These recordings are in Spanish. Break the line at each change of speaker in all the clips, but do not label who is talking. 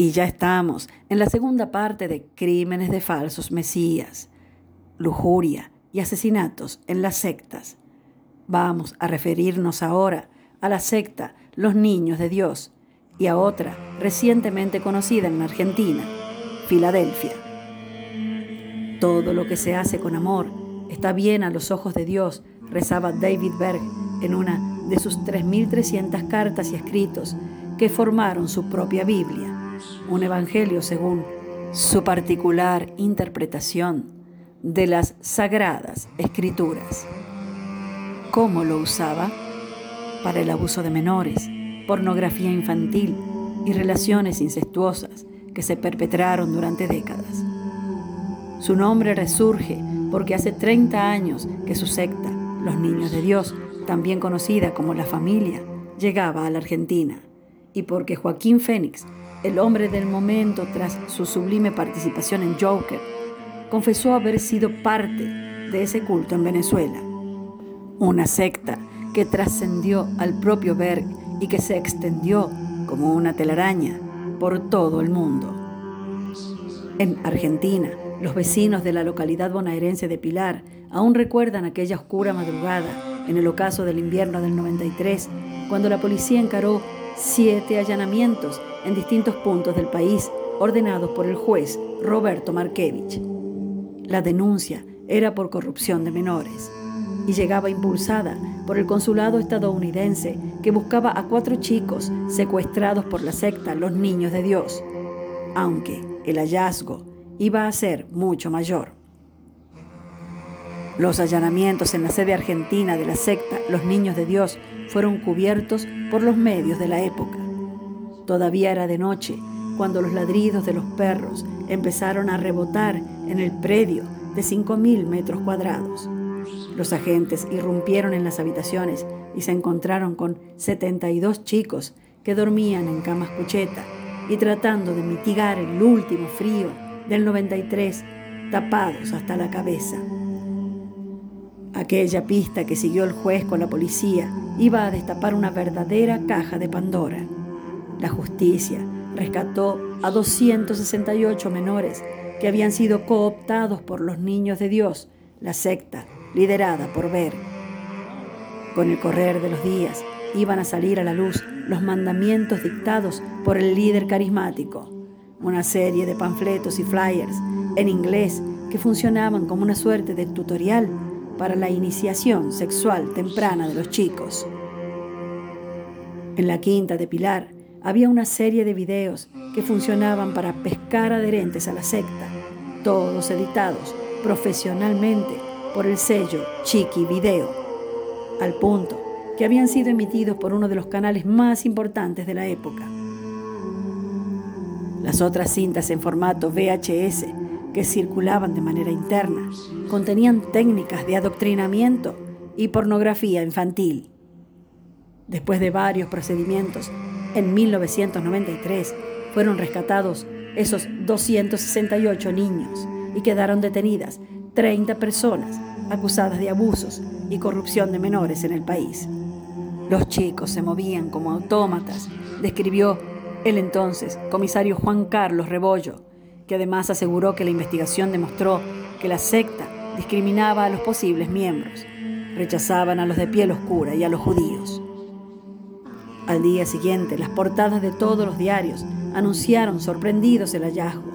Y ya estamos en la segunda parte de Crímenes de falsos mesías, lujuria y asesinatos en las sectas. Vamos a referirnos ahora a la secta Los Niños de Dios y a otra recientemente conocida en Argentina, Filadelfia. Todo lo que se hace con amor está bien a los ojos de Dios, rezaba David Berg en una de sus 3.300 cartas y escritos que formaron su propia Biblia un evangelio según su particular interpretación de las sagradas escrituras. ¿Cómo lo usaba? Para el abuso de menores, pornografía infantil y relaciones incestuosas que se perpetraron durante décadas. Su nombre resurge porque hace 30 años que su secta, los Niños de Dios, también conocida como la familia, llegaba a la Argentina y porque Joaquín Fénix el hombre del momento tras su sublime participación en Joker, confesó haber sido parte de ese culto en Venezuela. Una secta que trascendió al propio Berg y que se extendió como una telaraña por todo el mundo. En Argentina, los vecinos de la localidad bonaerense de Pilar aún recuerdan aquella oscura madrugada en el ocaso del invierno del 93, cuando la policía encaró siete allanamientos en distintos puntos del país ordenados por el juez Roberto Markevich. La denuncia era por corrupción de menores y llegaba impulsada por el consulado estadounidense que buscaba a cuatro chicos secuestrados por la secta Los Niños de Dios, aunque el hallazgo iba a ser mucho mayor. Los allanamientos en la sede argentina de la secta Los Niños de Dios fueron cubiertos por los medios de la época. Todavía era de noche cuando los ladridos de los perros empezaron a rebotar en el predio de 5.000 metros cuadrados. Los agentes irrumpieron en las habitaciones y se encontraron con 72 chicos que dormían en camas cucheta y tratando de mitigar el último frío del 93, tapados hasta la cabeza. Aquella pista que siguió el juez con la policía iba a destapar una verdadera caja de Pandora. La justicia rescató a 268 menores que habían sido cooptados por los niños de Dios, la secta liderada por Ver. Con el correr de los días iban a salir a la luz los mandamientos dictados por el líder carismático, una serie de panfletos y flyers en inglés que funcionaban como una suerte de tutorial para la iniciación sexual temprana de los chicos. En la quinta de Pilar había una serie de videos que funcionaban para pescar adherentes a la secta, todos editados profesionalmente por el sello Chiqui Video, al punto que habían sido emitidos por uno de los canales más importantes de la época. Las otras cintas en formato VHS que circulaban de manera interna contenían técnicas de adoctrinamiento y pornografía infantil. Después de varios procedimientos, en 1993 fueron rescatados esos 268 niños y quedaron detenidas 30 personas acusadas de abusos y corrupción de menores en el país. Los chicos se movían como autómatas, describió el entonces comisario Juan Carlos Rebollo, que además aseguró que la investigación demostró que la secta discriminaba a los posibles miembros, rechazaban a los de piel oscura y a los judíos. Al día siguiente, las portadas de todos los diarios anunciaron sorprendidos el hallazgo.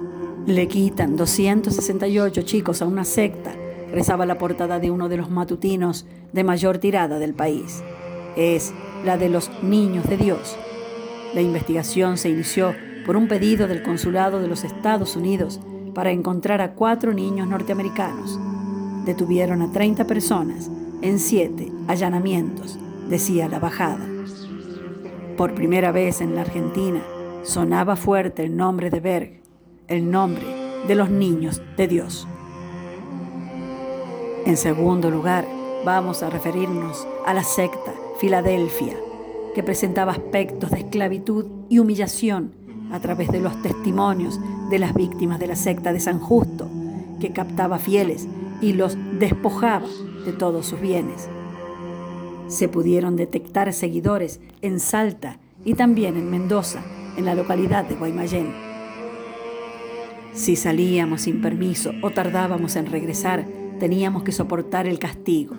Le quitan 268 chicos a una secta, rezaba la portada de uno de los matutinos de mayor tirada del país. Es la de los niños de Dios. La investigación se inició por un pedido del Consulado de los Estados Unidos para encontrar a cuatro niños norteamericanos. Detuvieron a 30 personas en siete allanamientos, decía la bajada. Por primera vez en la Argentina sonaba fuerte el nombre de Berg, el nombre de los niños de Dios. En segundo lugar, vamos a referirnos a la secta Filadelfia, que presentaba aspectos de esclavitud y humillación a través de los testimonios de las víctimas de la secta de San Justo, que captaba fieles y los despojaba de todos sus bienes. Se pudieron detectar seguidores en Salta y también en Mendoza, en la localidad de Guaymallén, Si salíamos sin permiso o tardábamos en regresar, teníamos que soportar el castigo.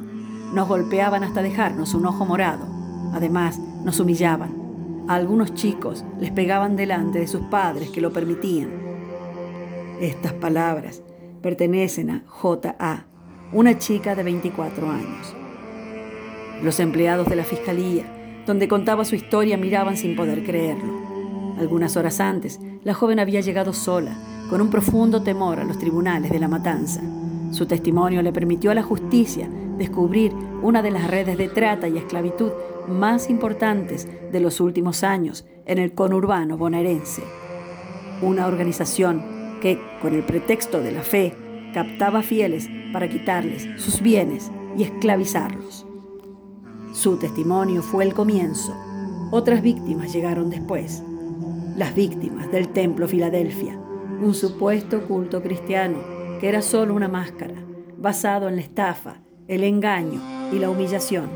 Nos golpeaban hasta dejarnos un ojo morado. Además, nos humillaban. A algunos chicos les pegaban delante de sus padres que lo permitían. Estas palabras pertenecen a J.A., una chica de 24 años. Los empleados de la fiscalía, donde contaba su historia, miraban sin poder creerlo. Algunas horas antes, la joven había llegado sola, con un profundo temor a los tribunales de la matanza. Su testimonio le permitió a la justicia descubrir una de las redes de trata y esclavitud más importantes de los últimos años en el conurbano bonaerense. Una organización que, con el pretexto de la fe, captaba fieles para quitarles sus bienes y esclavizarlos. Su testimonio fue el comienzo. Otras víctimas llegaron después. Las víctimas del Templo Filadelfia, un supuesto culto cristiano que era solo una máscara, basado en la estafa, el engaño y la humillación.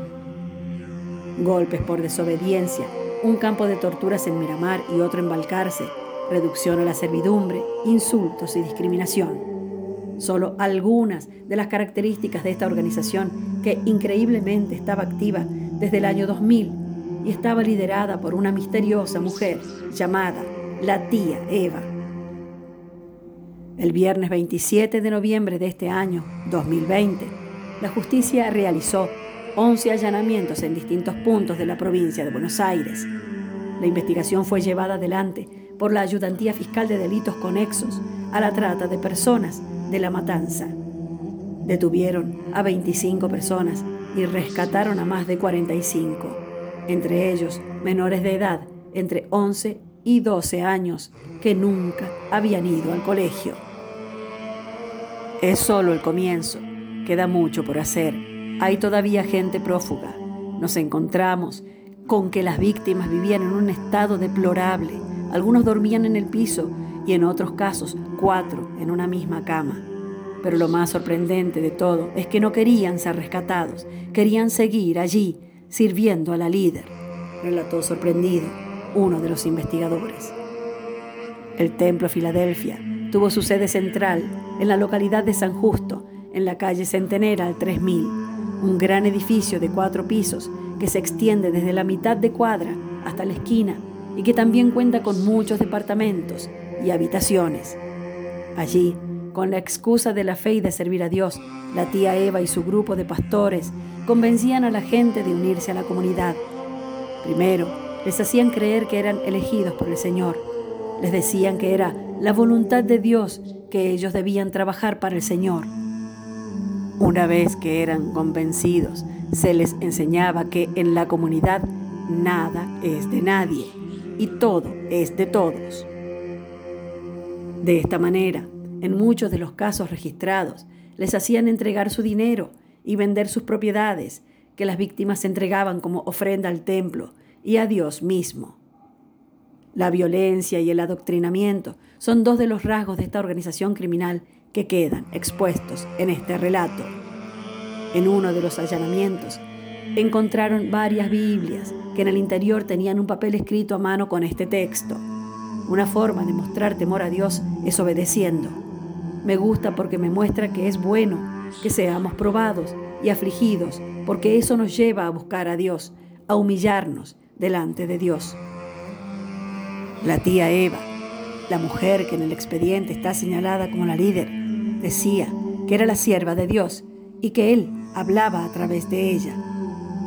Golpes por desobediencia, un campo de torturas en Miramar y otro en Balcarce, reducción a la servidumbre, insultos y discriminación solo algunas de las características de esta organización que increíblemente estaba activa desde el año 2000 y estaba liderada por una misteriosa mujer llamada la tía Eva. El viernes 27 de noviembre de este año, 2020, la justicia realizó 11 allanamientos en distintos puntos de la provincia de Buenos Aires. La investigación fue llevada adelante por la Ayudantía Fiscal de Delitos Conexos a la trata de personas de la matanza. Detuvieron a 25 personas y rescataron a más de 45, entre ellos menores de edad entre 11 y 12 años que nunca habían ido al colegio. Es solo el comienzo, queda mucho por hacer, hay todavía gente prófuga. Nos encontramos con que las víctimas vivían en un estado deplorable, algunos dormían en el piso y en otros casos cuatro en una misma cama. Pero lo más sorprendente de todo es que no querían ser rescatados, querían seguir allí sirviendo a la líder, relató sorprendido uno de los investigadores. El templo Filadelfia tuvo su sede central en la localidad de San Justo, en la calle Centenera al 3000, un gran edificio de cuatro pisos que se extiende desde la mitad de cuadra hasta la esquina y que también cuenta con muchos departamentos, y habitaciones. Allí, con la excusa de la fe y de servir a Dios, la tía Eva y su grupo de pastores convencían a la gente de unirse a la comunidad. Primero, les hacían creer que eran elegidos por el Señor. Les decían que era la voluntad de Dios que ellos debían trabajar para el Señor. Una vez que eran convencidos, se les enseñaba que en la comunidad nada es de nadie y todo es de todos. De esta manera, en muchos de los casos registrados, les hacían entregar su dinero y vender sus propiedades, que las víctimas entregaban como ofrenda al templo y a Dios mismo. La violencia y el adoctrinamiento son dos de los rasgos de esta organización criminal que quedan expuestos en este relato. En uno de los allanamientos encontraron varias Biblias que en el interior tenían un papel escrito a mano con este texto. Una forma de mostrar temor a Dios es obedeciendo. Me gusta porque me muestra que es bueno que seamos probados y afligidos, porque eso nos lleva a buscar a Dios, a humillarnos delante de Dios. La tía Eva, la mujer que en el expediente está señalada como la líder, decía que era la sierva de Dios y que Él hablaba a través de ella.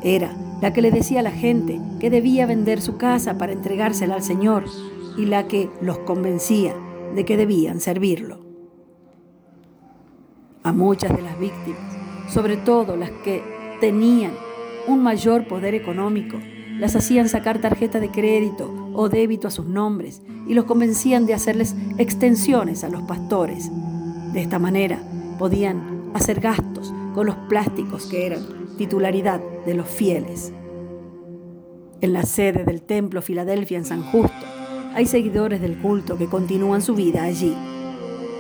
Era la que le decía a la gente que debía vender su casa para entregársela al Señor y la que los convencía de que debían servirlo. A muchas de las víctimas, sobre todo las que tenían un mayor poder económico, las hacían sacar tarjeta de crédito o débito a sus nombres y los convencían de hacerles extensiones a los pastores. De esta manera podían hacer gastos con los plásticos que eran titularidad de los fieles. En la sede del templo Filadelfia en San Justo, hay seguidores del culto que continúan su vida allí.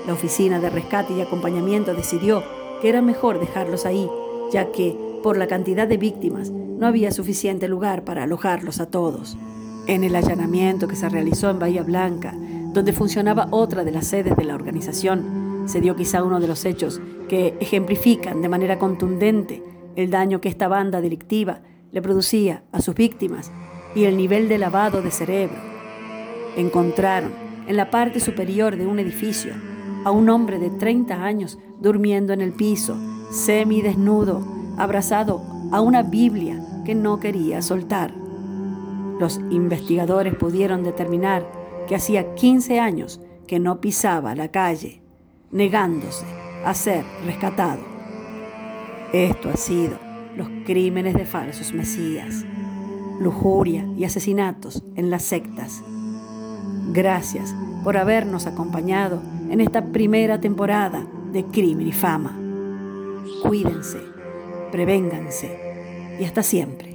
La oficina de rescate y acompañamiento decidió que era mejor dejarlos ahí, ya que, por la cantidad de víctimas, no había suficiente lugar para alojarlos a todos. En el allanamiento que se realizó en Bahía Blanca, donde funcionaba otra de las sedes de la organización, se dio quizá uno de los hechos que ejemplifican de manera contundente el daño que esta banda delictiva le producía a sus víctimas y el nivel de lavado de cerebro. Encontraron en la parte superior de un edificio a un hombre de 30 años durmiendo en el piso, semidesnudo, abrazado a una Biblia que no quería soltar. Los investigadores pudieron determinar que hacía 15 años que no pisaba la calle, negándose a ser rescatado. Esto ha sido los crímenes de falsos mesías, lujuria y asesinatos en las sectas. Gracias por habernos acompañado en esta primera temporada de Crimen y Fama. Cuídense, prevénganse y hasta siempre.